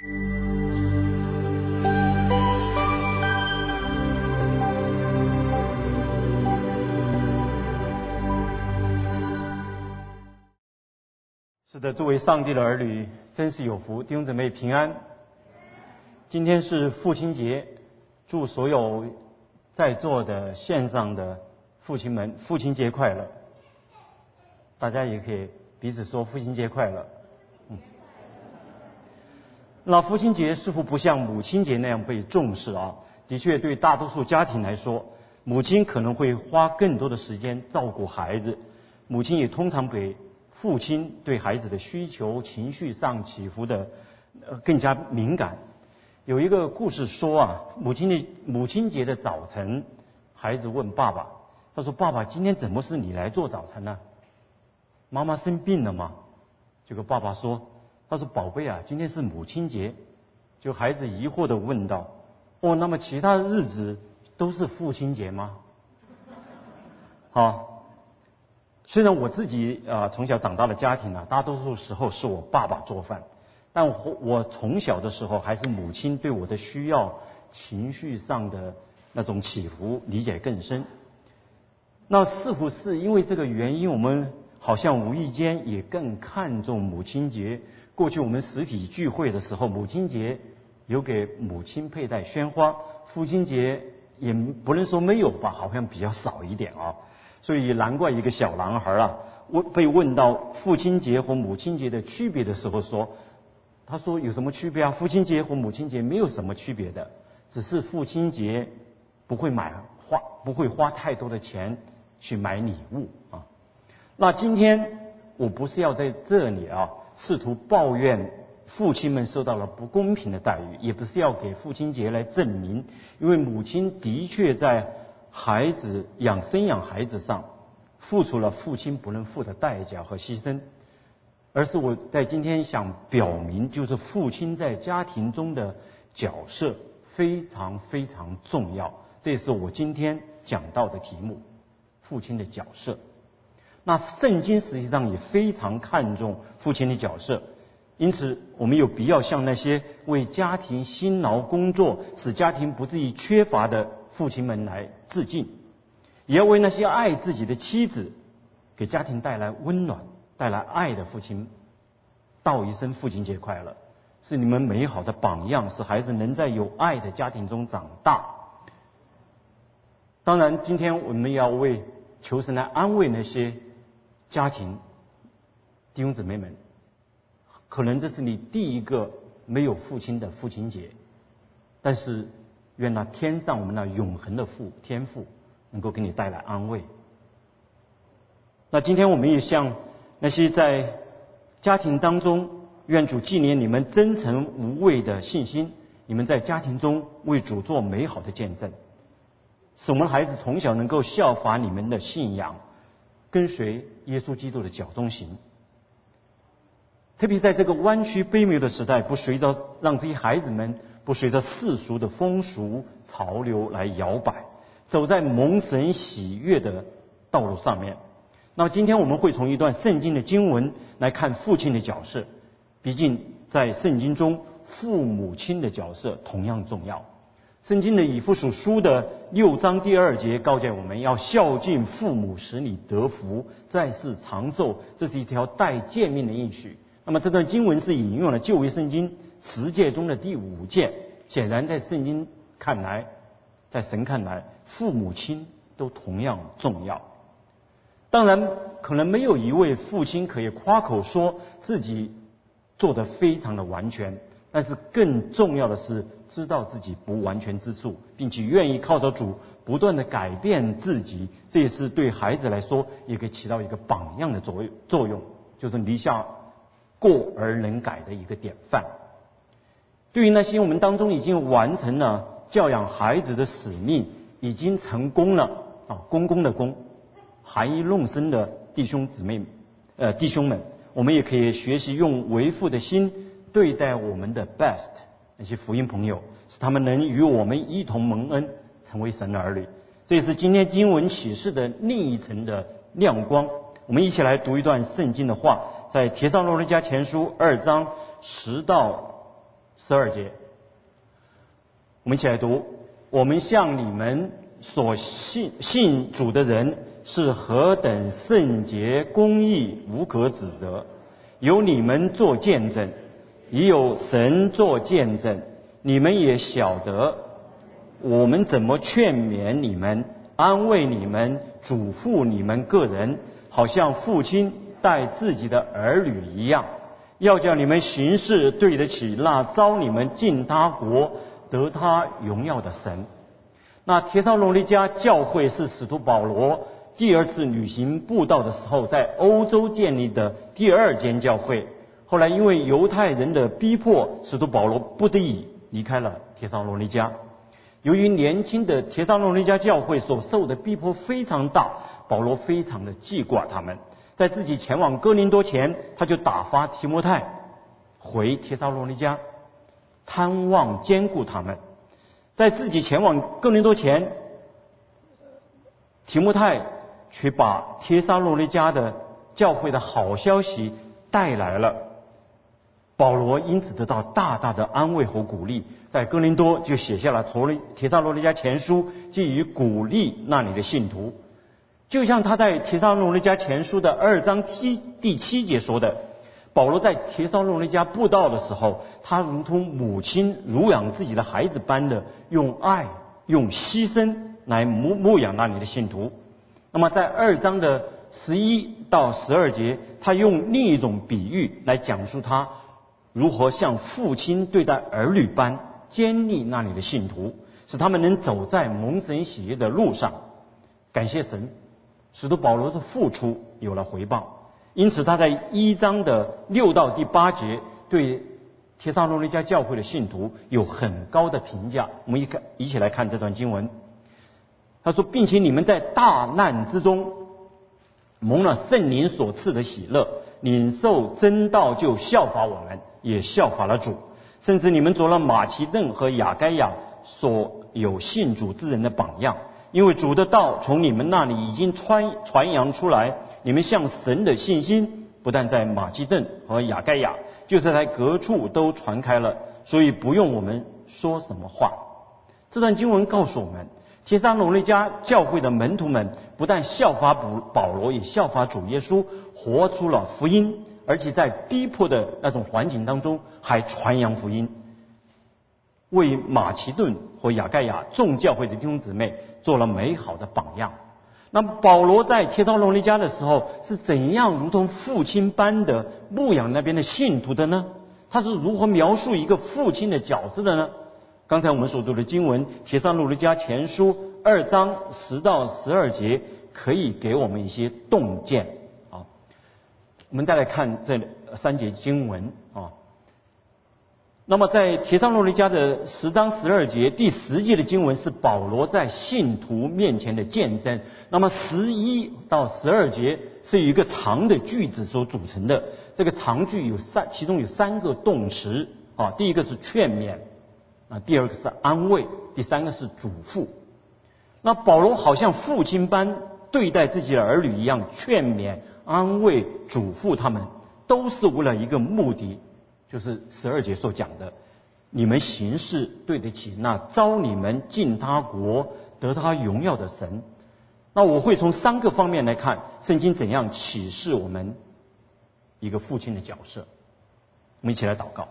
是的，作为上帝的儿女，真是有福，弟兄姊妹平安。今天是父亲节，祝所有在座的线上的父亲们父亲节快乐。大家也可以彼此说父亲节快乐。那父亲节似乎不像母亲节那样被重视啊。的确，对大多数家庭来说，母亲可能会花更多的时间照顾孩子，母亲也通常比父亲对孩子的需求、情绪上起伏的呃更加敏感。有一个故事说啊，母亲的母亲节的早晨，孩子问爸爸，他说：“爸爸，今天怎么是你来做早餐呢？妈妈生病了吗？”这个爸爸说：“他说宝贝啊，今天是母亲节。”就孩子疑惑的问道：“哦，那么其他日子都是父亲节吗？”好。虽然我自己啊从小长大的家庭呢，大多数时候是我爸爸做饭，但我我从小的时候还是母亲对我的需要、情绪上的那种起伏理解更深。那似乎是因为这个原因，我们好像无意间也更看重母亲节。过去我们实体聚会的时候，母亲节有给母亲佩戴鲜花，父亲节也不能说没有吧，好像比较少一点啊。所以难怪一个小男孩啊，问被问到父亲节和母亲节的区别的时候说，他说有什么区别啊？父亲节和母亲节没有什么区别的，只是父亲节不会买花，不会花太多的钱去买礼物啊。那今天我不是要在这里啊，试图抱怨父亲们受到了不公平的待遇，也不是要给父亲节来证明，因为母亲的确在。孩子养生养孩子上，付出了父亲不能付的代价和牺牲，而是我在今天想表明，就是父亲在家庭中的角色非常非常重要。这是我今天讲到的题目：父亲的角色。那圣经实际上也非常看重父亲的角色，因此我们有必要向那些为家庭辛劳工作，使家庭不至于缺乏的。父亲们来致敬，也要为那些爱自己的妻子、给家庭带来温暖、带来爱的父亲道一声父亲节快乐，是你们美好的榜样，使孩子能在有爱的家庭中长大。当然，今天我们要为求神来安慰那些家庭弟兄姊妹们，可能这是你第一个没有父亲的父亲节，但是。愿那天上我们那永恒的父天父能够给你带来安慰。那今天我们也向那些在家庭当中，愿主纪念你们真诚无畏的信心，你们在家庭中为主做美好的见证，使我们孩子从小能够效法你们的信仰，跟随耶稣基督的脚中行。特别在这个弯曲卑微的时代，不随着让这些孩子们。不随着世俗的风俗潮流来摇摆，走在蒙神喜悦的道路上面。那么今天我们会从一段圣经的经文来看父亲的角色。毕竟在圣经中，父母亲的角色同样重要。圣经的以父属书的六章第二节告诫我们要孝敬父母，使你得福，在世长寿。这是一条带诫命的应许。那么这段经文是引用了旧约圣经。十诫中的第五诫，显然在圣经看来，在神看来，父母亲都同样重要。当然，可能没有一位父亲可以夸口说自己做得非常的完全，但是更重要的是知道自己不完全之处，并且愿意靠着主不断的改变自己。这也是对孩子来说也可以起到一个榜样的作用，作用就是立下过而能改的一个典范。对于那些我们当中已经完成了教养孩子的使命，已经成功了啊，公公的公，含饴弄孙的弟兄姊妹，呃，弟兄们，我们也可以学习用为父的心对待我们的 best 那些福音朋友，使他们能与我们一同蒙恩，成为神的儿女。这也是今天经文启示的另一层的亮光。我们一起来读一段圣经的话，在《提上罗尼迦前书》二章十到。十二节，我们一起来读：我们向你们所信信主的人是何等圣洁、公义、无可指责，有你们做见证，也有神做见证，你们也晓得我们怎么劝勉你们、安慰你们、嘱咐你们个人，好像父亲待自己的儿女一样。要叫你们行事对得起那招你们进他国得他荣耀的神。那铁萨罗尼迦教会是使徒保罗第二次旅行布道的时候在欧洲建立的第二间教会。后来因为犹太人的逼迫，使徒保罗不得已离开了铁萨罗尼迦。由于年轻的铁萨罗尼迦教会所受的逼迫非常大，保罗非常的记挂他们。在自己前往哥林多前，他就打发提摩太回帖撒罗尼迦，探望兼顾他们。在自己前往哥林多前，提摩太却把帖撒罗尼迦的教会的好消息带来了。保罗因此得到大大的安慰和鼓励，在哥林多就写下了《罗帖撒罗尼加前书》，基于鼓励那里的信徒。就像他在《提撒罗尼加前书》的二章七第七节说的，保罗在提撒罗尼加布道的时候，他如同母亲乳养自己的孩子般的用爱、用牺牲来牧牧养那里的信徒。那么在二章的十一到十二节，他用另一种比喻来讲述他如何像父亲对待儿女般坚立那里的信徒，使他们能走在蒙神喜悦的路上。感谢神。使得保罗的付出有了回报，因此他在一章的六到第八节对帖撒罗尼迦教会的信徒有很高的评价。我们一看，一起来看这段经文。他说，并且你们在大难之中蒙了圣灵所赐的喜乐，领受真道就效法我们，也效法了主，甚至你们做了马其顿和亚该亚所有信主之人的榜样。因为主的道从你们那里已经传传扬出来，你们向神的信心不但在马其顿和亚盖亚，就是在各处都传开了，所以不用我们说什么话。这段经文告诉我们，铁沙罗尼迦教会的门徒们不但效法保保罗，也效法主耶稣，活出了福音，而且在逼迫的那种环境当中还传扬福音，为马其顿和亚盖亚众教会的弟兄姊妹。做了美好的榜样。那么保罗在帖撒罗尼迦的时候是怎样如同父亲般的牧养那边的信徒的呢？他是如何描述一个父亲的角色的呢？刚才我们所读的经文《帖撒罗尼迦前书》二章十到十二节可以给我们一些洞见。我们再来看这三节经文啊。那么，在铁上路尼迦的十章十二节第十节的经文是保罗在信徒面前的见证。那么十一到十二节是一个长的句子所组成的。这个长句有三，其中有三个动词啊。第一个是劝勉啊，第二个是安慰，第三个是嘱咐。那保罗好像父亲般对待自己的儿女一样，劝勉、安慰、嘱咐他们，都是为了一个目的。就是十二节所讲的，你们行事对得起那招你们进他国得他荣耀的神。那我会从三个方面来看圣经怎样启示我们一个父亲的角色。我们一起来祷告。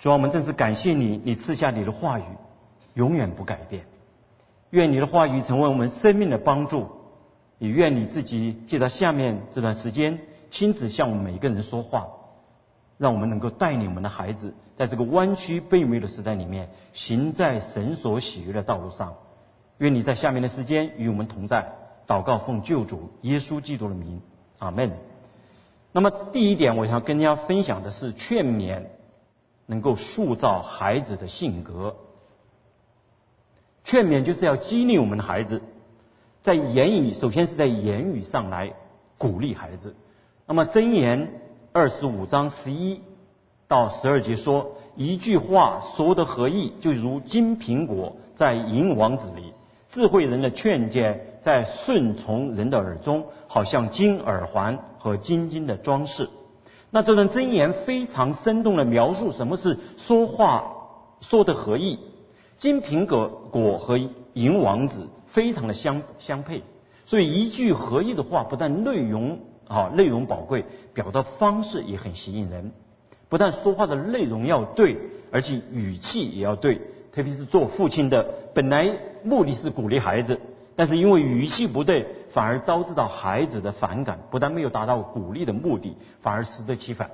主啊，我们正是感谢你，你赐下你的话语永远不改变。愿你的话语成为我们生命的帮助，也愿你自己借着下面这段时间亲自向我们每一个人说话。让我们能够带领我们的孩子，在这个弯曲卑微的时代里面，行在神所喜悦的道路上。愿你在下面的时间与我们同在。祷告奉救主耶稣基督的名，阿门。那么第一点，我想跟大家分享的是劝勉，能够塑造孩子的性格。劝勉就是要激励我们的孩子，在言语，首先是在言语上来鼓励孩子。那么箴言。二十五章十一到十二节说，一句话说的合意，就如金苹果在银王子里；智慧人的劝诫在顺从人的耳中，好像金耳环和金金的装饰。那这段箴言非常生动的描述什么是说话说的合意。金苹果果和银王子非常的相相配，所以一句合意的话，不但内容啊内容宝贵，表达方式也很吸引人。不但说话的内容要对，而且语气也要对。特别是做父亲的，本来目的是鼓励孩子，但是因为语气不对，反而招致到孩子的反感。不但没有达到鼓励的目的，反而适得其反，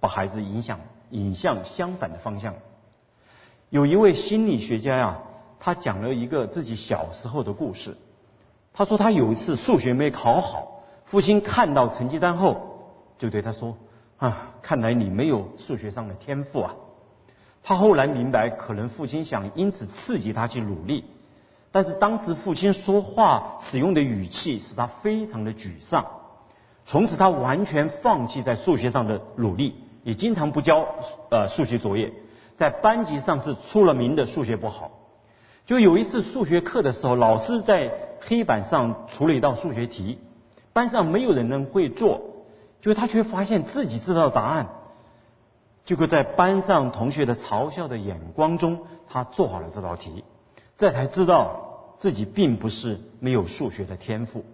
把孩子影响引向相反的方向。有一位心理学家呀，他讲了一个自己小时候的故事。他说他有一次数学没考好，父亲看到成绩单后，就对他说：“啊，看来你没有数学上的天赋啊。”他后来明白，可能父亲想因此刺激他去努力，但是当时父亲说话使用的语气使他非常的沮丧。从此他完全放弃在数学上的努力，也经常不交呃数学作业。在班级上是出了名的数学不好，就有一次数学课的时候，老师在黑板上出了一道数学题，班上没有人能会做，就他却发现自己知道答案，结果在班上同学的嘲笑的眼光中，他做好了这道题，这才知道自己并不是没有数学的天赋。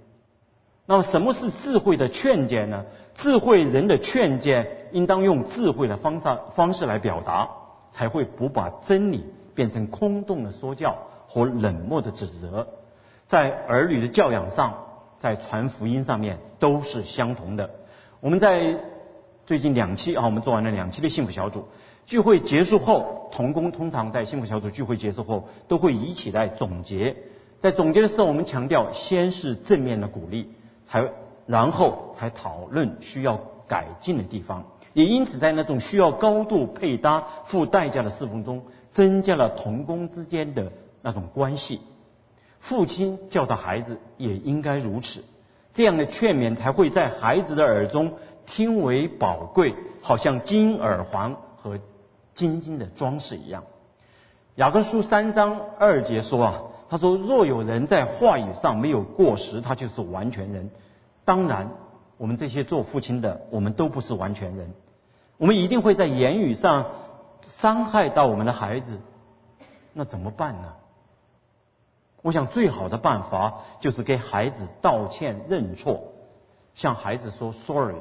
那么什么是智慧的劝诫呢？智慧人的劝诫应当用智慧的方式方式来表达。才会不把真理变成空洞的说教和冷漠的指责，在儿女的教养上，在传福音上面都是相同的。我们在最近两期啊，我们做完了两期的幸福小组聚会结束后，童工通常在幸福小组聚会结束后都会一起来总结。在总结的时候，我们强调先是正面的鼓励，才然后才讨论需要改进的地方。也因此，在那种需要高度配搭、付代价的侍奉中，增加了同工之间的那种关系。父亲教导孩子也应该如此，这样的劝勉才会在孩子的耳中听为宝贵，好像金耳环和金金的装饰一样。雅各书三章二节说啊，他说：“若有人在话语上没有过失，他就是完全人。”当然，我们这些做父亲的，我们都不是完全人。我们一定会在言语上伤害到我们的孩子，那怎么办呢？我想最好的办法就是给孩子道歉认错，向孩子说 sorry。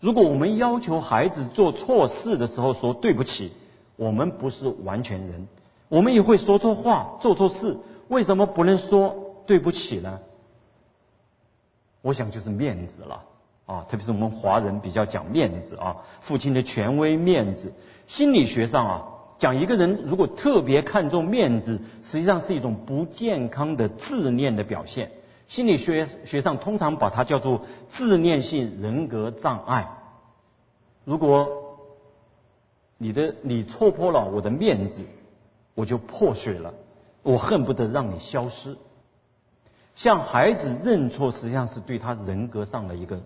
如果我们要求孩子做错事的时候说对不起，我们不是完全人，我们也会说错话、做错事，为什么不能说对不起呢？我想就是面子了。啊，特别是我们华人比较讲面子啊，父亲的权威面子。心理学上啊，讲一个人如果特别看重面子，实际上是一种不健康的自恋的表现。心理学学上通常把它叫做自恋性人格障碍。如果你的你戳破了我的面子，我就破碎了，我恨不得让你消失。向孩子认错，实际上是对他人格上的一个。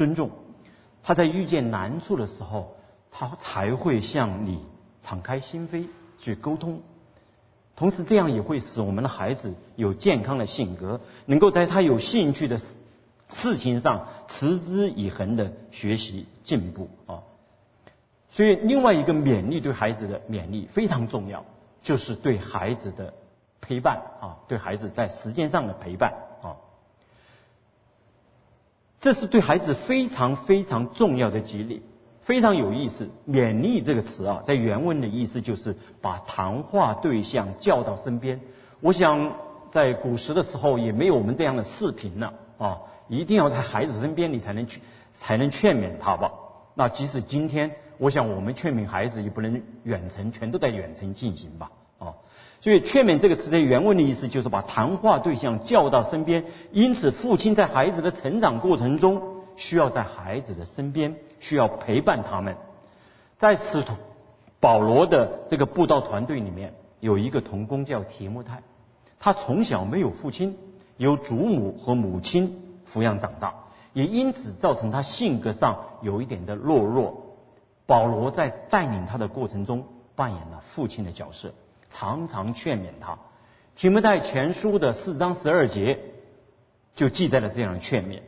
尊重，他在遇见难处的时候，他才会向你敞开心扉去沟通。同时，这样也会使我们的孩子有健康的性格，能够在他有兴趣的事情上持之以恒的学习进步啊。所以，另外一个勉励对孩子的勉励非常重要，就是对孩子的陪伴啊，对孩子在时间上的陪伴。这是对孩子非常非常重要的激励，非常有意思。勉励这个词啊，在原文的意思就是把谈话对象叫到身边。我想在古时的时候也没有我们这样的视频呢啊，一定要在孩子身边你才能去才能劝勉他吧。那即使今天，我想我们劝勉孩子也不能远程全都在远程进行吧。所以“劝勉”这个词的原文的意思就是把谈话对象叫到身边，因此父亲在孩子的成长过程中需要在孩子的身边，需要陪伴他们。在使徒保罗的这个布道团队里面，有一个童工叫提摩太，他从小没有父亲，由祖母和母亲抚养长大，也因此造成他性格上有一点的懦弱。保罗在带领他的过程中扮演了父亲的角色。常常劝勉他，《提摩太前书》的四章十二节就记载了这样的劝勉：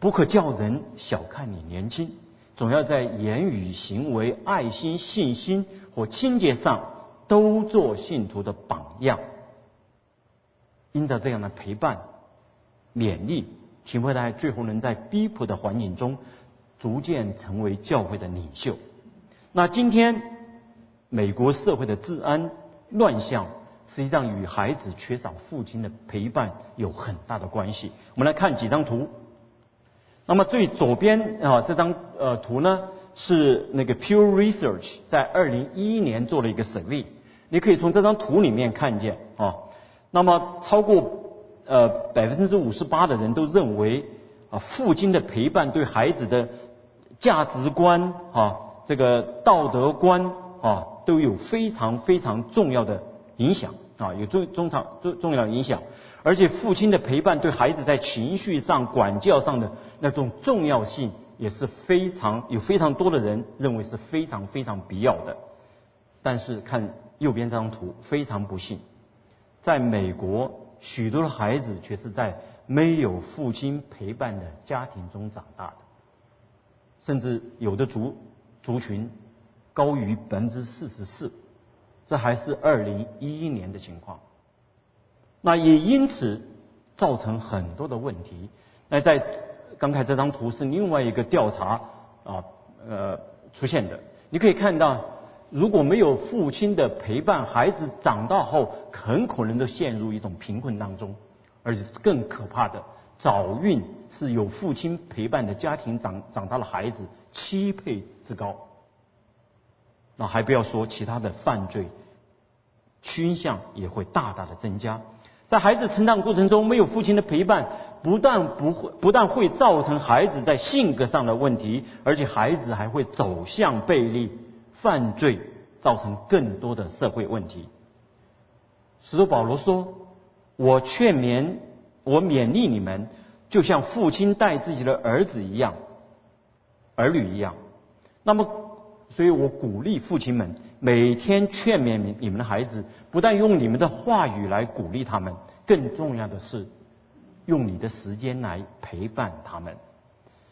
不可叫人小看你年轻，总要在言语、行为、爱心、信心或清洁上都做信徒的榜样。因着这样的陪伴、勉励，提摩太最后能在逼迫的环境中，逐渐成为教会的领袖。那今天美国社会的治安乱象，实际上与孩子缺少父亲的陪伴有很大的关系。我们来看几张图。那么最左边啊这张呃图呢，是那个 Pure Research 在二零一一年做了一个 survey，你可以从这张图里面看见啊。那么超过呃百分之五十八的人都认为啊父亲的陪伴对孩子的价值观啊这个道德观啊都有非常非常重要的影响啊有重中长重重要影响。而且父亲的陪伴对孩子在情绪上管教上的那种重要性也是非常有非常多的人认为是非常非常必要的。但是看右边这张图，非常不幸，在美国许多的孩子却是在没有父亲陪伴的家庭中长大的，甚至有的族族群高于百分之四十四，这还是二零一一年的情况。那也因此造成很多的问题。那在刚才这张图是另外一个调查啊呃出现的。你可以看到，如果没有父亲的陪伴，孩子长大后很可能都陷入一种贫困当中。而且更可怕的，早孕是有父亲陪伴的家庭长长大的孩子七倍之高。那还不要说其他的犯罪倾向也会大大的增加。在孩子成长过程中，没有父亲的陪伴，不但不会，不但会造成孩子在性格上的问题，而且孩子还会走向背离、犯罪，造成更多的社会问题。使徒保罗说：“我劝勉，我勉励你们，就像父亲带自己的儿子一样，儿女一样。”那么，所以我鼓励父亲们。每天劝勉你你们的孩子，不但用你们的话语来鼓励他们，更重要的是用你的时间来陪伴他们，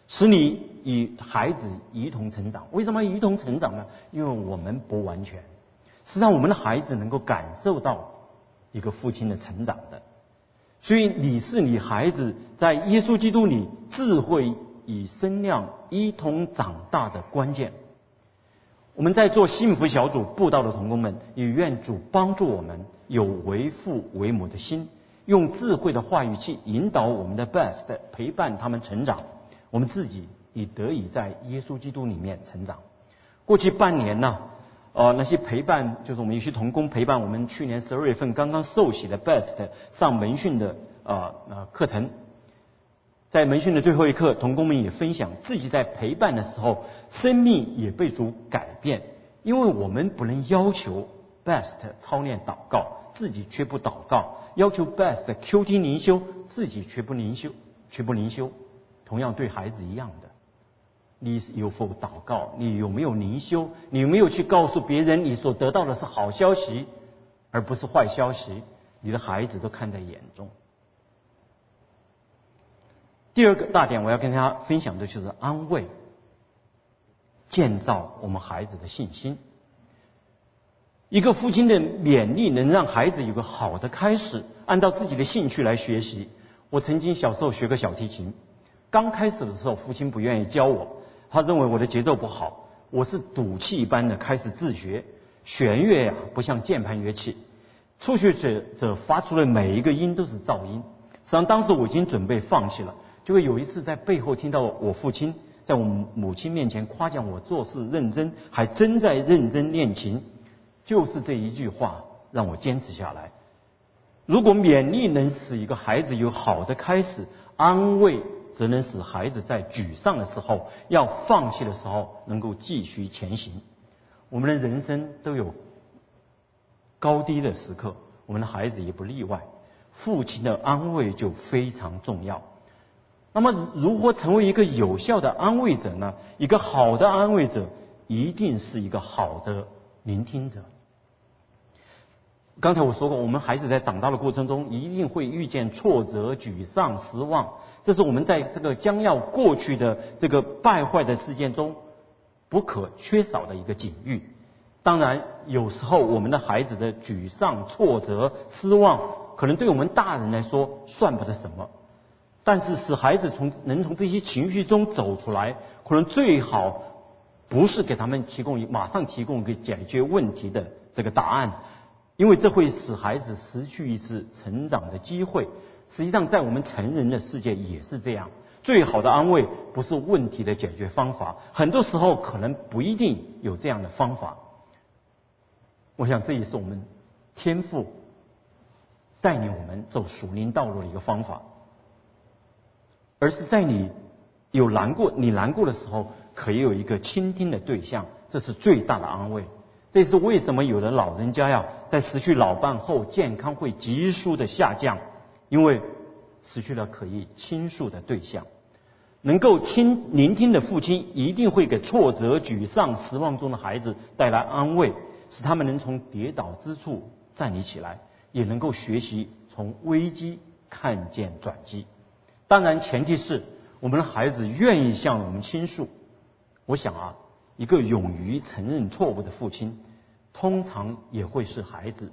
使你与孩子一同成长。为什么一同成长呢？因为我们不完全，是让我们的孩子能够感受到一个父亲的成长的。所以你是你孩子在耶稣基督里智慧与身量一同长大的关键。我们在做幸福小组布道的同工们，也愿主帮助我们有为父为母的心，用智慧的话语去引导我们的 best，陪伴他们成长。我们自己也得以在耶稣基督里面成长。过去半年呢，呃，那些陪伴就是我们有些同工陪伴我们去年十二月份刚刚受洗的 best 上门训的啊啊课程。在门训的最后一课，同工们也分享自己在陪伴的时候，生命也被主改变。因为我们不能要求 best 操练祷告，自己却不祷告；要求 best Q T 灵修，自己却不灵修，却不灵修。同样对孩子一样的，你有否祷告？你有没有灵修？你有没有去告诉别人你所得到的是好消息，而不是坏消息？你的孩子都看在眼中。第二个大点，我要跟大家分享的就是安慰、建造我们孩子的信心。一个父亲的勉励能让孩子有个好的开始，按照自己的兴趣来学习。我曾经小时候学过小提琴，刚开始的时候，父亲不愿意教我，他认为我的节奏不好。我是赌气一般的开始自学。弦乐呀，不像键盘乐器，初学者者发出的每一个音都是噪音。实际上，当时我已经准备放弃了。就会有一次在背后听到我父亲在我母亲面前夸奖我做事认真，还真在认真练琴。就是这一句话让我坚持下来。如果勉励能使一个孩子有好的开始，安慰则能使孩子在沮丧的时候、要放弃的时候能够继续前行。我们的人生都有高低的时刻，我们的孩子也不例外。父亲的安慰就非常重要。那么，如何成为一个有效的安慰者呢？一个好的安慰者，一定是一个好的聆听者。刚才我说过，我们孩子在长大的过程中，一定会遇见挫折、沮丧、失望，这是我们在这个将要过去的这个败坏的事件中不可缺少的一个警喻。当然，有时候我们的孩子的沮丧、挫折、失望，可能对我们大人来说算不得什么。但是，使孩子从能从这些情绪中走出来，可能最好不是给他们提供马上提供一个解决问题的这个答案，因为这会使孩子失去一次成长的机会。实际上，在我们成人的世界也是这样。最好的安慰不是问题的解决方法，很多时候可能不一定有这样的方法。我想这也是我们天赋带领我们走属灵道路的一个方法，而是在你有难过、你难过的时候，可以有一个倾听的对象，这是最大的安慰。这是为什么有的老人家呀，在失去老伴后，健康会急速的下降。因为失去了可以倾诉的对象，能够倾聆听的父亲一定会给挫折、沮丧、失望中的孩子带来安慰，使他们能从跌倒之处站立起来，也能够学习从危机看见转机。当然，前提是我们的孩子愿意向我们倾诉。我想啊，一个勇于承认错误的父亲，通常也会是孩子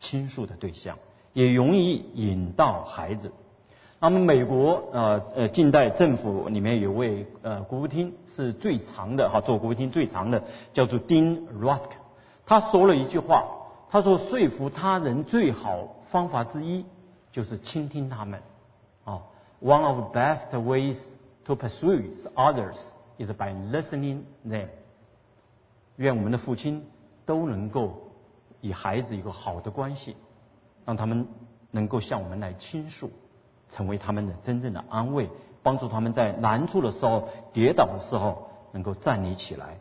倾诉的对象。也容易引导孩子。那么，美国呃呃近代政府里面有位呃国务厅是最长的哈，做国务厅最长的叫做 Dean Rusk，他说了一句话，他说说服他人最好方法之一就是倾听他们。One of the best ways to persuade others is by listening them。愿我们的父亲都能够与孩子一个好的关系。让他们能够向我们来倾诉，成为他们的真正的安慰，帮助他们在难处的时候、跌倒的时候能够站立起来。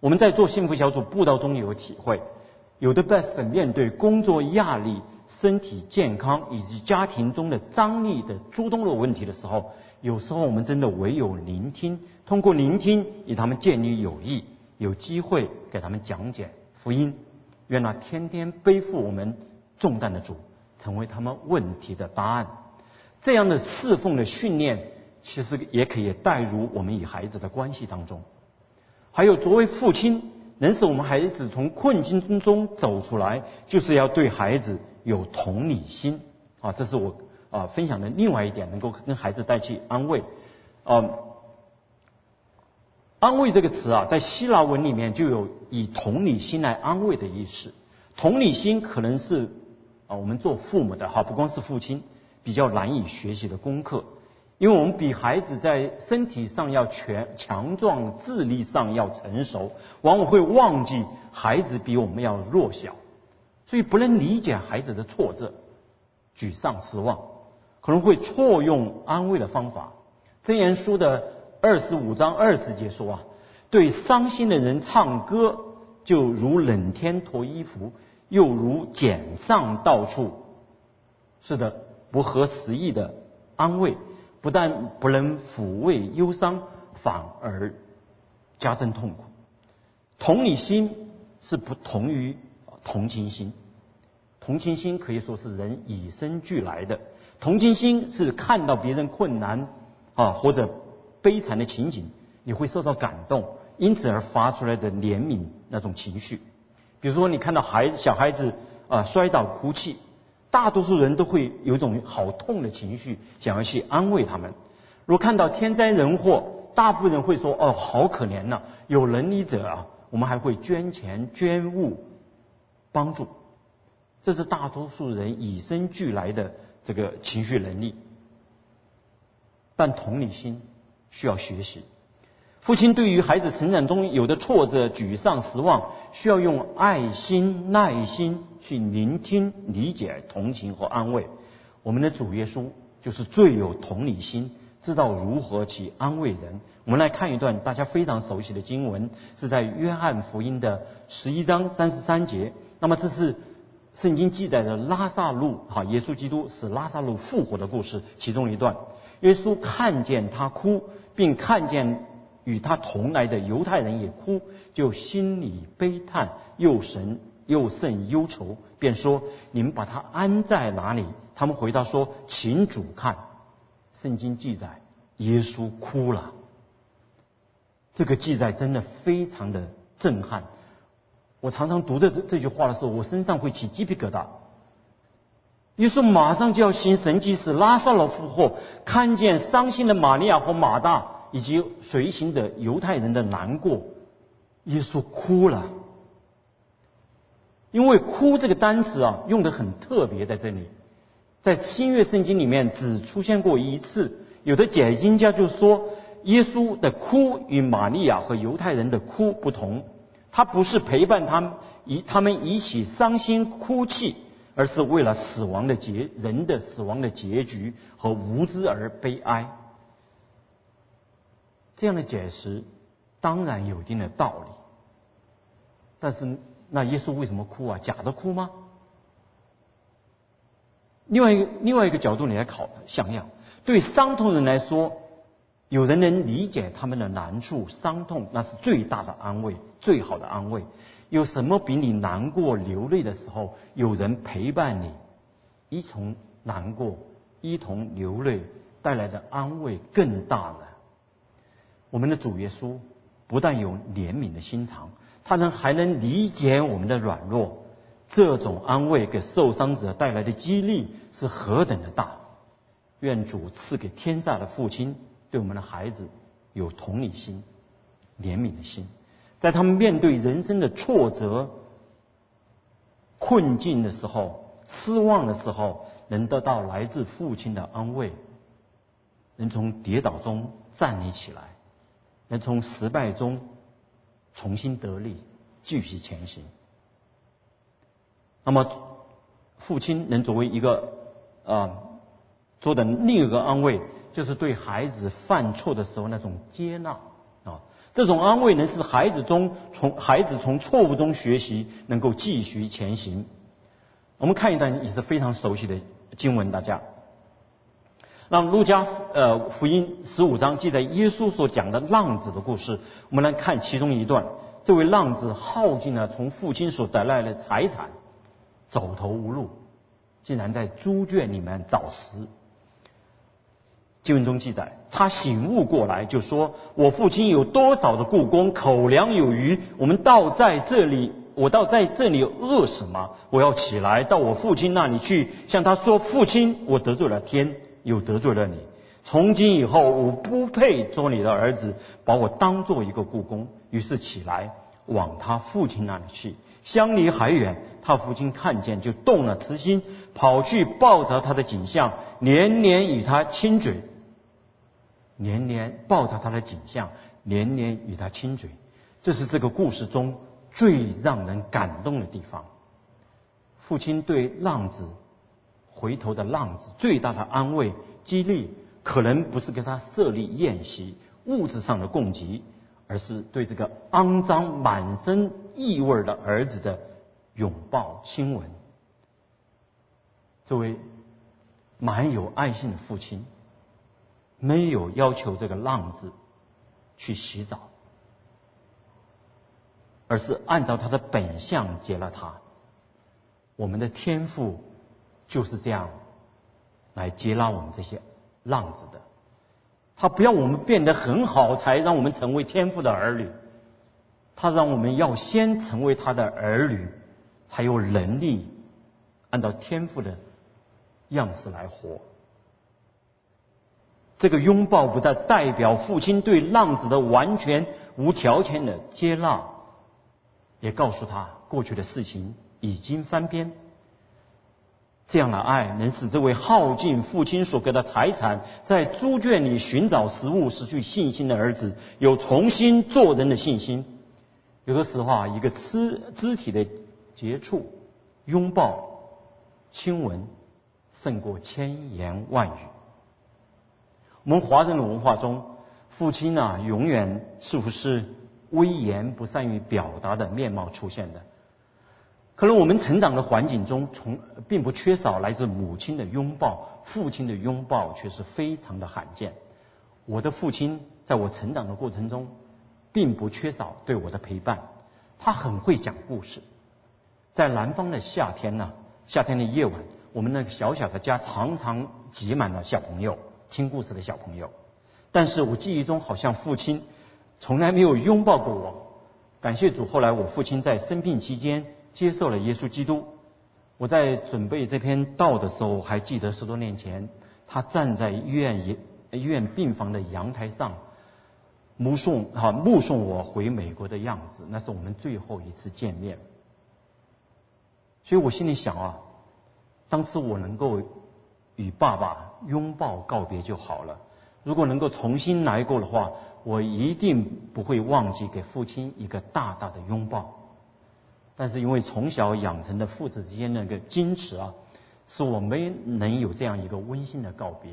我们在做幸福小组布道中有体会，有的 best 面对工作压力、身体健康以及家庭中的张力的诸多的问题的时候，有时候我们真的唯有聆听，通过聆听与他们建立友谊，有机会给他们讲解福音。愿那天天背负我们。重担的主，成为他们问题的答案。这样的侍奉的训练，其实也可以带入我们与孩子的关系当中。还有，作为父亲，能使我们孩子从困境中走出来，就是要对孩子有同理心啊！这是我啊分享的另外一点，能够跟孩子带去安慰。啊，安慰这个词啊，在希腊文里面就有以同理心来安慰的意思。同理心可能是。啊，我们做父母的哈，不光是父亲，比较难以学习的功课，因为我们比孩子在身体上要全强壮，智力上要成熟，往往会忘记孩子比我们要弱小，所以不能理解孩子的挫折、沮丧、失望，可能会错用安慰的方法。箴言书的二十五章二十节说啊，对伤心的人唱歌，就如冷天脱衣服。又如剪上到处，是的，不合时宜的安慰，不但不能抚慰忧伤，反而加增痛苦。同理心是不同于同情心，同情心可以说是人与生俱来的，同情心是看到别人困难啊或者悲惨的情景，你会受到感动，因此而发出来的怜悯那种情绪。比如说，你看到孩小孩子啊摔倒哭泣，大多数人都会有一种好痛的情绪，想要去安慰他们。如果看到天灾人祸，大部分人会说：“哦，好可怜呐！”有能力者啊，我们还会捐钱捐物帮助。这是大多数人与生俱来的这个情绪能力，但同理心需要学习。父亲对于孩子成长中有的挫折、沮丧、失望，需要用爱心、耐心去聆听、理解、同情和安慰。我们的主耶稣就是最有同理心，知道如何去安慰人。我们来看一段大家非常熟悉的经文，是在约翰福音的十一章三十三节。那么这是圣经记载的拉萨路哈，耶稣基督使拉萨路复活的故事其中一段。耶稣看见他哭，并看见。与他同来的犹太人也哭，就心里悲叹，又神又甚忧愁，便说：“你们把他安在哪里？”他们回答说：“请主看。”圣经记载，耶稣哭了。这个记载真的非常的震撼。我常常读着这这句话的时候，我身上会起鸡皮疙瘩。耶稣马上就要行神迹，时拉萨路复活，看见伤心的玛利亚和马大以及随行的犹太人的难过，耶稣哭了。因为“哭”这个单词啊，用的很特别，在这里，在新约圣经里面只出现过一次。有的解经家就说，耶稣的哭与玛利亚和犹太人的哭不同，他不是陪伴他们一他们一起伤心哭泣。而是为了死亡的结人的死亡的结局和无知而悲哀，这样的解释当然有一定的道理。但是那耶稣为什么哭啊？假的哭吗？另外一个另外一个角度你来考想想，对伤痛人来说，有人能理解他们的难处、伤痛，那是最大的安慰，最好的安慰。有什么比你难过流泪的时候有人陪伴你，一同难过，一同流泪带来的安慰更大呢？我们的主耶稣不但有怜悯的心肠，他能还能理解我们的软弱，这种安慰给受伤者带来的激励是何等的大！愿主赐给天下的父亲对我们的孩子有同理心、怜悯的心。在他们面对人生的挫折、困境的时候、失望的时候，能得到来自父亲的安慰，能从跌倒中站立起来，能从失败中重新得力，继续前行。那么，父亲能作为一个啊做的另一个安慰，就是对孩子犯错的时候那种接纳啊。这种安慰能使孩子中从孩子从错误中学习，能够继续前行。我们看一段也是非常熟悉的经文，大家。让路加呃福音十五章记载耶稣所讲的浪子的故事，我们来看其中一段。这位浪子耗尽了从父亲所得来的财产，走投无路，竟然在猪圈里面找食。经文中记载，他醒悟过来，就说：“我父亲有多少的故宫，口粮有余，我们倒在这里，我倒在这里饿死吗？我要起来到我父亲那里去，向他说：父亲，我得罪了天，又得罪了你。从今以后，我不配做你的儿子，把我当做一个故宫。于是起来往他父亲那里去，相离还远。他父亲看见，就动了慈心，跑去抱着他的景象，连连与他亲嘴。”年年抱着他的景象，年年与他亲嘴，这是这个故事中最让人感动的地方。父亲对浪子回头的浪子最大的安慰、激励，可能不是给他设立宴席、物质上的供给，而是对这个肮脏、满身异味的儿子的拥抱、亲吻。这位蛮有爱心的父亲。没有要求这个浪子去洗澡，而是按照他的本相接了他。我们的天赋就是这样来接纳我们这些浪子的。他不要我们变得很好才让我们成为天赋的儿女，他让我们要先成为他的儿女，才有能力按照天赋的样式来活。这个拥抱不再代表父亲对浪子的完全无条件的接纳，也告诉他过去的事情已经翻篇。这样的爱能使这位耗尽父亲所给的财产，在猪圈里寻找食物、失去信心的儿子有重新做人的信心。有的时候啊，一个肢肢体的接触、拥抱、亲吻，胜过千言万语。我们华人的文化中，父亲啊，永远似乎是威严、不善于表达的面貌出现的。可能我们成长的环境中，从并不缺少来自母亲的拥抱，父亲的拥抱却是非常的罕见。我的父亲在我成长的过程中，并不缺少对我的陪伴，他很会讲故事。在南方的夏天呢，夏天的夜晚，我们那个小小的家常常挤满了小朋友。听故事的小朋友，但是我记忆中好像父亲从来没有拥抱过我。感谢主，后来我父亲在生病期间接受了耶稣基督。我在准备这篇道的时候，还记得十多年前，他站在医院医医院病房的阳台上，目送哈目送我回美国的样子，那是我们最后一次见面。所以我心里想啊，当时我能够与爸爸拥抱告别就好了。如果能够重新来过的话，我一定不会忘记给父亲一个大大的拥抱。但是因为从小养成的父子之间那个矜持啊，使我没能有这样一个温馨的告别。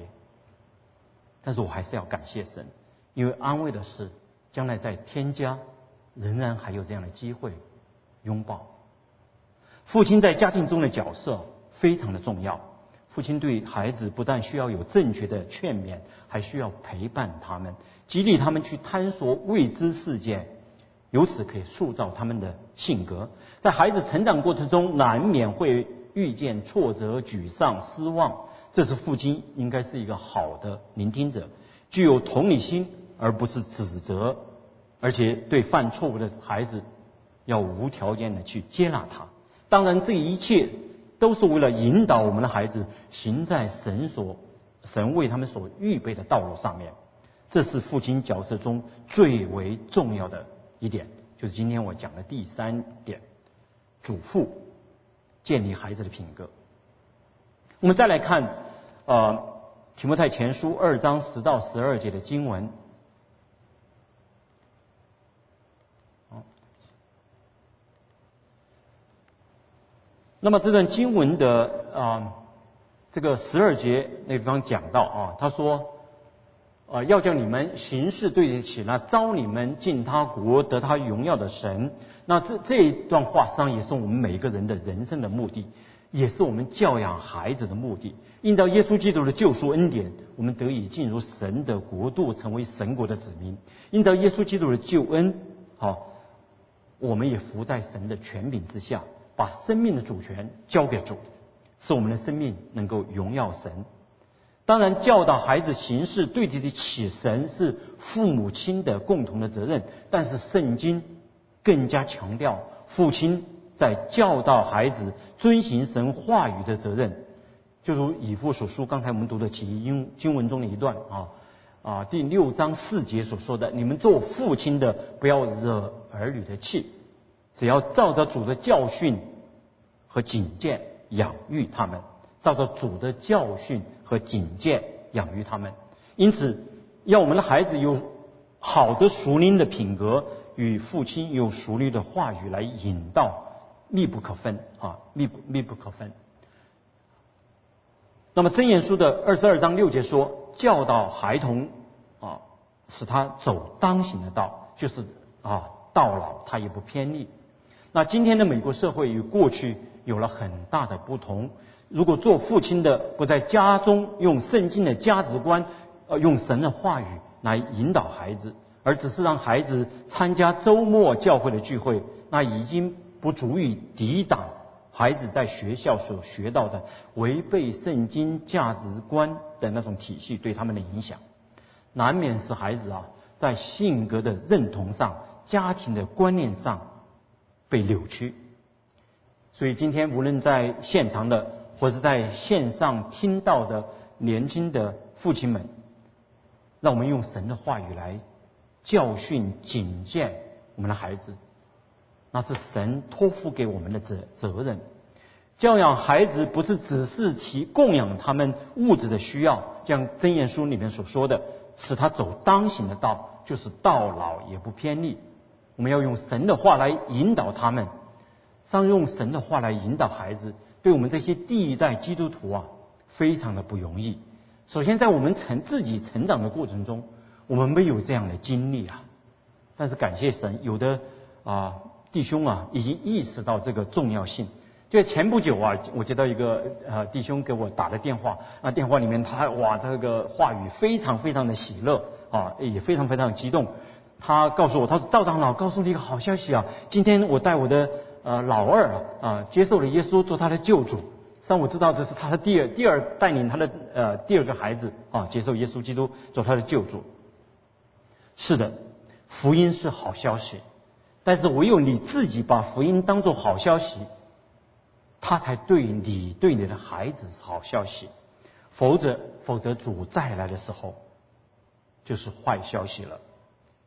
但是我还是要感谢神，因为安慰的是，将来在天家仍然还有这样的机会拥抱。父亲在家庭中的角色非常的重要。父亲对孩子不但需要有正确的劝勉，还需要陪伴他们，激励他们去探索未知世界，由此可以塑造他们的性格。在孩子成长过程中，难免会遇见挫折、沮丧、失望，这时父亲应该是一个好的聆听者，具有同理心，而不是指责，而且对犯错误的孩子要无条件的去接纳他。当然，这一切。都是为了引导我们的孩子行在神所神为他们所预备的道路上面，这是父亲角色中最为重要的一点，就是今天我讲的第三点，祖父建立孩子的品格。我们再来看呃提摩太前书二章十到十二节的经文。那么这段经文的啊，这个十二节那地方讲到啊，他说，啊要叫你们行事对得起那招你们进他国得他荣耀的神。那这这一段话实际上也是我们每一个人的人生的目的，也是我们教养孩子的目的。应到耶稣基督的救赎恩典，我们得以进入神的国度，成为神国的子民。应到耶稣基督的救恩，好，我们也服在神的权柄之下。把生命的主权交给主，使我们的生命能够荣耀神。当然，教导孩子行事对得起神是父母亲的共同的责任。但是，圣经更加强调父亲在教导孩子遵行神话语的责任。就如以父所书，刚才我们读的起因经文中的一段啊啊，第六章四节所说的：“你们做父亲的，不要惹儿女的气。”只要照着主的教训和警戒养育他们，照着主的教训和警戒养育他们。因此，要我们的孩子有好的熟龄的品格，与父亲有熟龄的话语来引导，密不可分啊，密不密不可分。那么真言书的二十二章六节说，教导孩童啊，使他走当行的道，就是啊，到老他也不偏离。那今天的美国社会与过去有了很大的不同。如果做父亲的不在家中用圣经的价值观，呃，用神的话语来引导孩子，而只是让孩子参加周末教会的聚会，那已经不足以抵挡孩子在学校所学到的违背圣经价值观的那种体系对他们的影响，难免使孩子啊在性格的认同上、家庭的观念上。被扭曲，所以今天无论在现场的，或是在线上听到的年轻的父亲们，让我们用神的话语来教训、警戒我们的孩子，那是神托付给我们的责责任。教养孩子不是只是提供养他们物质的需要，像箴言书里面所说的，使他走当行的道，就是到老也不偏离。我们要用神的话来引导他们，上用神的话来引导孩子，对我们这些第一代基督徒啊，非常的不容易。首先，在我们成自己成长的过程中，我们没有这样的经历啊。但是感谢神，有的啊弟兄啊，已经意识到这个重要性。就前不久啊，我接到一个呃弟兄给我打的电话，啊电话里面他哇这个话语非常非常的喜乐啊，也非常非常激动。他告诉我，他说赵长老告诉你一个好消息啊！今天我带我的呃老二啊啊接受了耶稣做他的救主。让我知道这是他的第二第二带领他的呃第二个孩子啊接受耶稣基督做他的救主。是的，福音是好消息，但是唯有你自己把福音当做好消息，他才对你对你的孩子是好消息，否则否则主再来的时候就是坏消息了。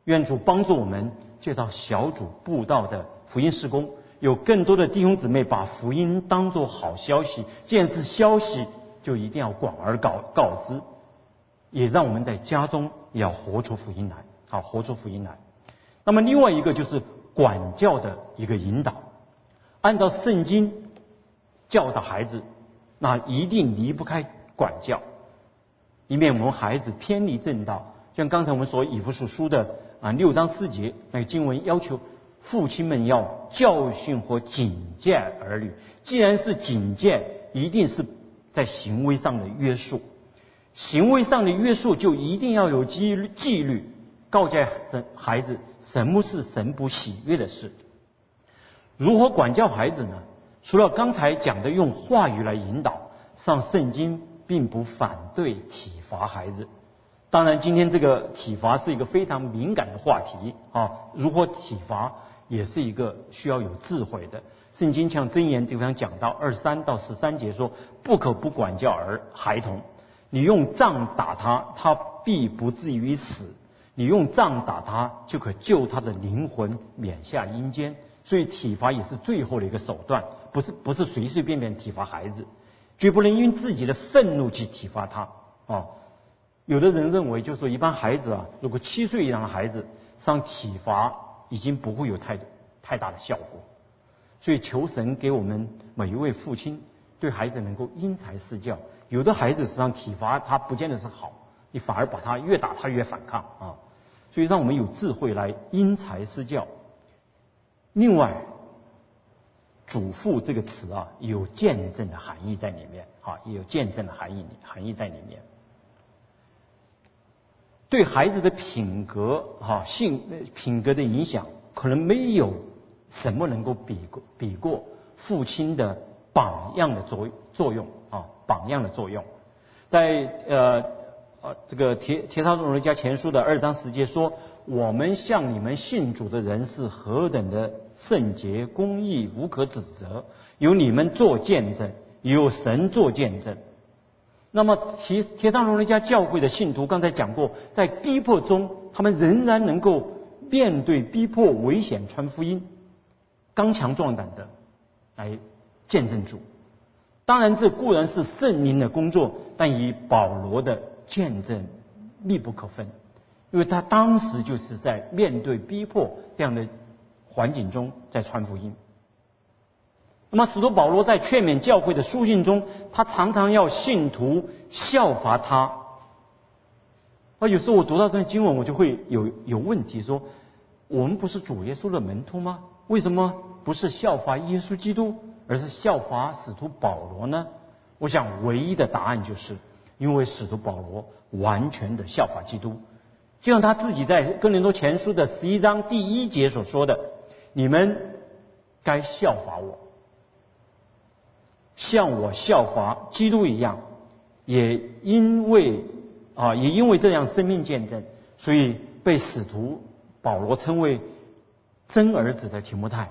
愿主帮助我们介绍小组布道的福音施工，有更多的弟兄姊妹把福音当做好消息，既然是消息，就一定要广而告告知，也让我们在家中也要活出福音来，好活出福音来。那么另外一个就是管教的一个引导，按照圣经教导孩子，那一定离不开管教，以免我们孩子偏离正道。像刚才我们所以弗所书的。啊，六章四节那个经文要求父亲们要教训和警戒儿女。既然是警戒，一定是在行为上的约束。行为上的约束就一定要有纪律，纪律告诫神孩子什么是神不喜悦的事。如何管教孩子呢？除了刚才讲的用话语来引导，上圣经并不反对体罚孩子。当然，今天这个体罚是一个非常敏感的话题啊。如何体罚也是一个需要有智慧的。圣经像箴言地方讲到二三到十三节说：“不可不管教儿孩童，你用杖打他，他必不至于死；你用杖打他，就可救他的灵魂免下阴间。”所以体罚也是最后的一个手段，不是不是随随便便体罚孩子，绝不能因自己的愤怒去体罚他啊。有的人认为，就是说，一般孩子啊，如果七岁以上的孩子上体罚，已经不会有太太大的效果。所以，求神给我们每一位父亲，对孩子能够因材施教。有的孩子实际上体罚他不见得是好，你反而把他越打他越反抗啊。所以，让我们有智慧来因材施教。另外，祖父这个词啊，有见证的含义在里面啊，也有见证的含义含义在里面。对孩子的品格、哈性品格的影响，可能没有什么能够比过比过父亲的榜样的作作用啊，榜样的作用。在呃呃这个《铁铁沙罗人家前书》的二章十节说：“我们向你们信主的人是何等的圣洁、公义、无可指责，有你们做见证，有神做见证。”那么，铁铁上龙人家教会的信徒，刚才讲过，在逼迫中，他们仍然能够面对逼迫、危险传福音，刚强壮胆的来见证主。当然，这固然是圣灵的工作，但与保罗的见证密不可分，因为他当时就是在面对逼迫这样的环境中在传福音。那么，使徒保罗在劝勉教会的书信中，他常常要信徒效法他。啊，有时候我读到这段经文，我就会有有问题：说我们不是主耶稣的门徒吗？为什么不是效法耶稣基督，而是效法使徒保罗呢？我想，唯一的答案就是，因为使徒保罗完全的效法基督，就像他自己在哥林多前书的十一章第一节所说的：“你们该效法我。”像我效法基督一样，也因为啊，也因为这样生命见证，所以被使徒保罗称为真儿子的提摩太。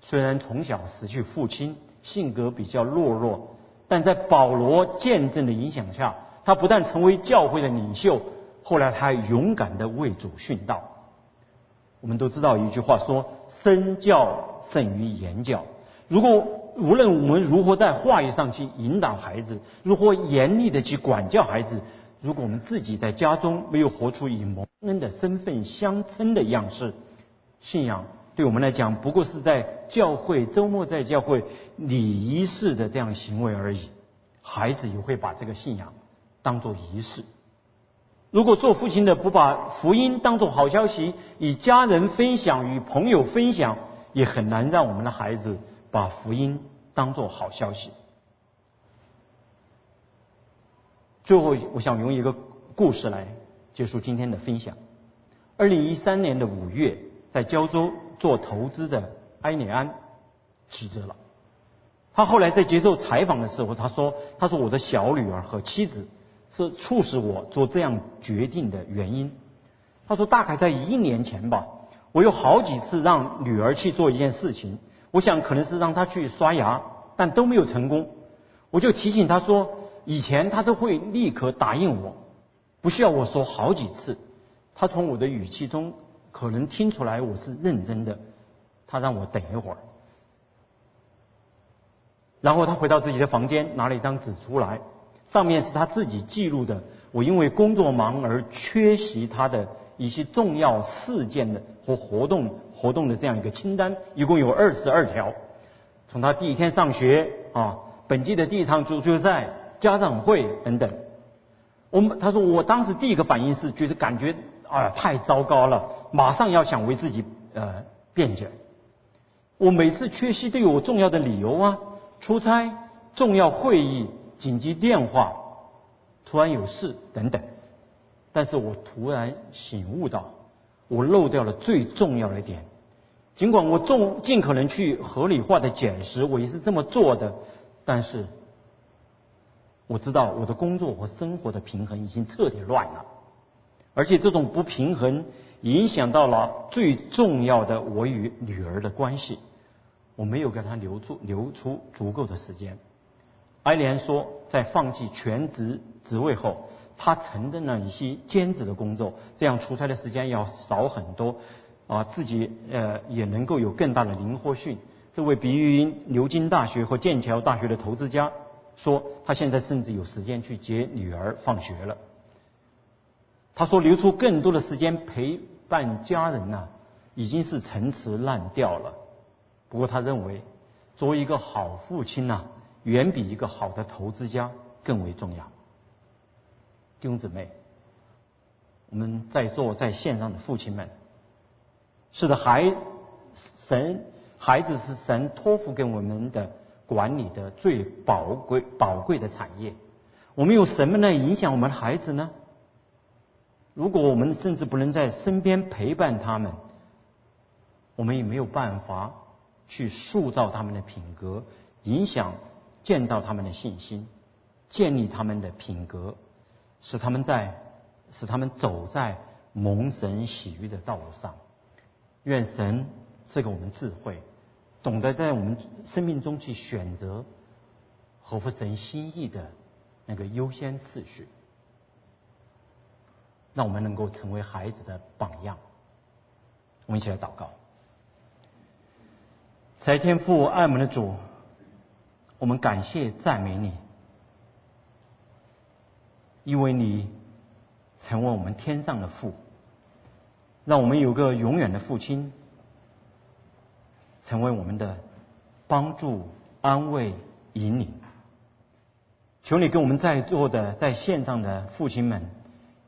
虽然从小失去父亲，性格比较懦弱，但在保罗见证的影响下，他不但成为教会的领袖，后来他还勇敢的为主殉道。我们都知道一句话说：“身教胜于言教。”如果无论我们如何在话语上去引导孩子，如何严厉的去管教孩子，如果我们自己在家中没有活出以蒙恩的身份相称的样式，信仰对我们来讲不过是在教会周末在教会礼仪式的这样行为而已。孩子也会把这个信仰当做仪式。如果做父亲的不把福音当做好消息，与家人分享，与朋友分享，也很难让我们的孩子。把福音当做好消息。最后，我想用一个故事来结束今天的分享。二零一三年的五月，在胶州做投资的埃里安辞职了。他后来在接受采访的时候，他说：“他说我的小女儿和妻子是促使我做这样决定的原因。”他说大概在一年前吧，我有好几次让女儿去做一件事情，我想可能是让他去刷牙，但都没有成功。我就提醒他说，以前他都会立刻答应我，不需要我说好几次。他从我的语气中可能听出来我是认真的，他让我等一会儿。然后他回到自己的房间，拿了一张纸出来，上面是他自己记录的。我因为工作忙而缺席他的一些重要事件的和活动活动的这样一个清单，一共有二十二条。从他第一天上学啊，本季的第一场足球赛、家长会等等。我们他说，我当时第一个反应是觉得感觉啊太糟糕了，马上要想为自己呃辩解。我每次缺席都有重要的理由啊。出差、重要会议、紧急电话、突然有事等等，但是我突然醒悟到，我漏掉了最重要的一点。尽管我尽尽可能去合理化的解释，我也是这么做的，但是我知道我的工作和生活的平衡已经彻底乱了，而且这种不平衡影响到了最重要的我与女儿的关系。我没有给她留出留出足够的时间。埃莲说，在放弃全职职位后，他承担了一些兼职的工作，这样出差的时间要少很多，啊，自己呃也能够有更大的灵活性。这位毕业于牛津大学和剑桥大学的投资家说，他现在甚至有时间去接女儿放学了。他说，留出更多的时间陪伴家人呢，已经是陈词滥调了。不过他认为，作为一个好父亲呢，远比一个好的投资家更为重要。弟兄姊妹，我们在座在线上的父亲们，是的，孩神孩子是神托付给我们的管理的最宝贵宝贵的产业。我们用什么来影响我们的孩子呢？如果我们甚至不能在身边陪伴他们，我们也没有办法。去塑造他们的品格，影响、建造他们的信心，建立他们的品格，使他们在使他们走在蒙神喜悦的道路上。愿神赐给我们智慧，懂得在我们生命中去选择合乎神心意的那个优先次序，让我们能够成为孩子的榜样。我们一起来祷告。在天父爱我们的主，我们感谢赞美你，因为你成为我们天上的父，让我们有个永远的父亲，成为我们的帮助、安慰、引领。求你跟我们在座的在线上的父亲们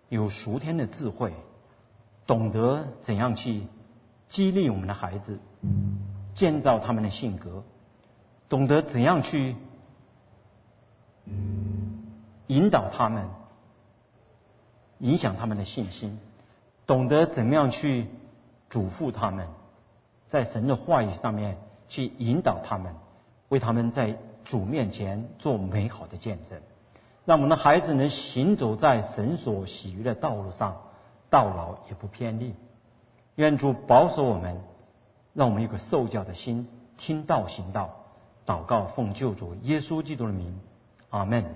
有熟天的智慧，懂得怎样去激励我们的孩子。建造他们的性格，懂得怎样去引导他们，影响他们的信心，懂得怎么样去嘱咐他们，在神的话语上面去引导他们，为他们在主面前做美好的见证，让我们的孩子能行走在神所喜悦的道路上，到老也不偏离。愿主保守我们。让我们有个受教的心，听道行道，祷告奉救主耶稣基督的名，阿门。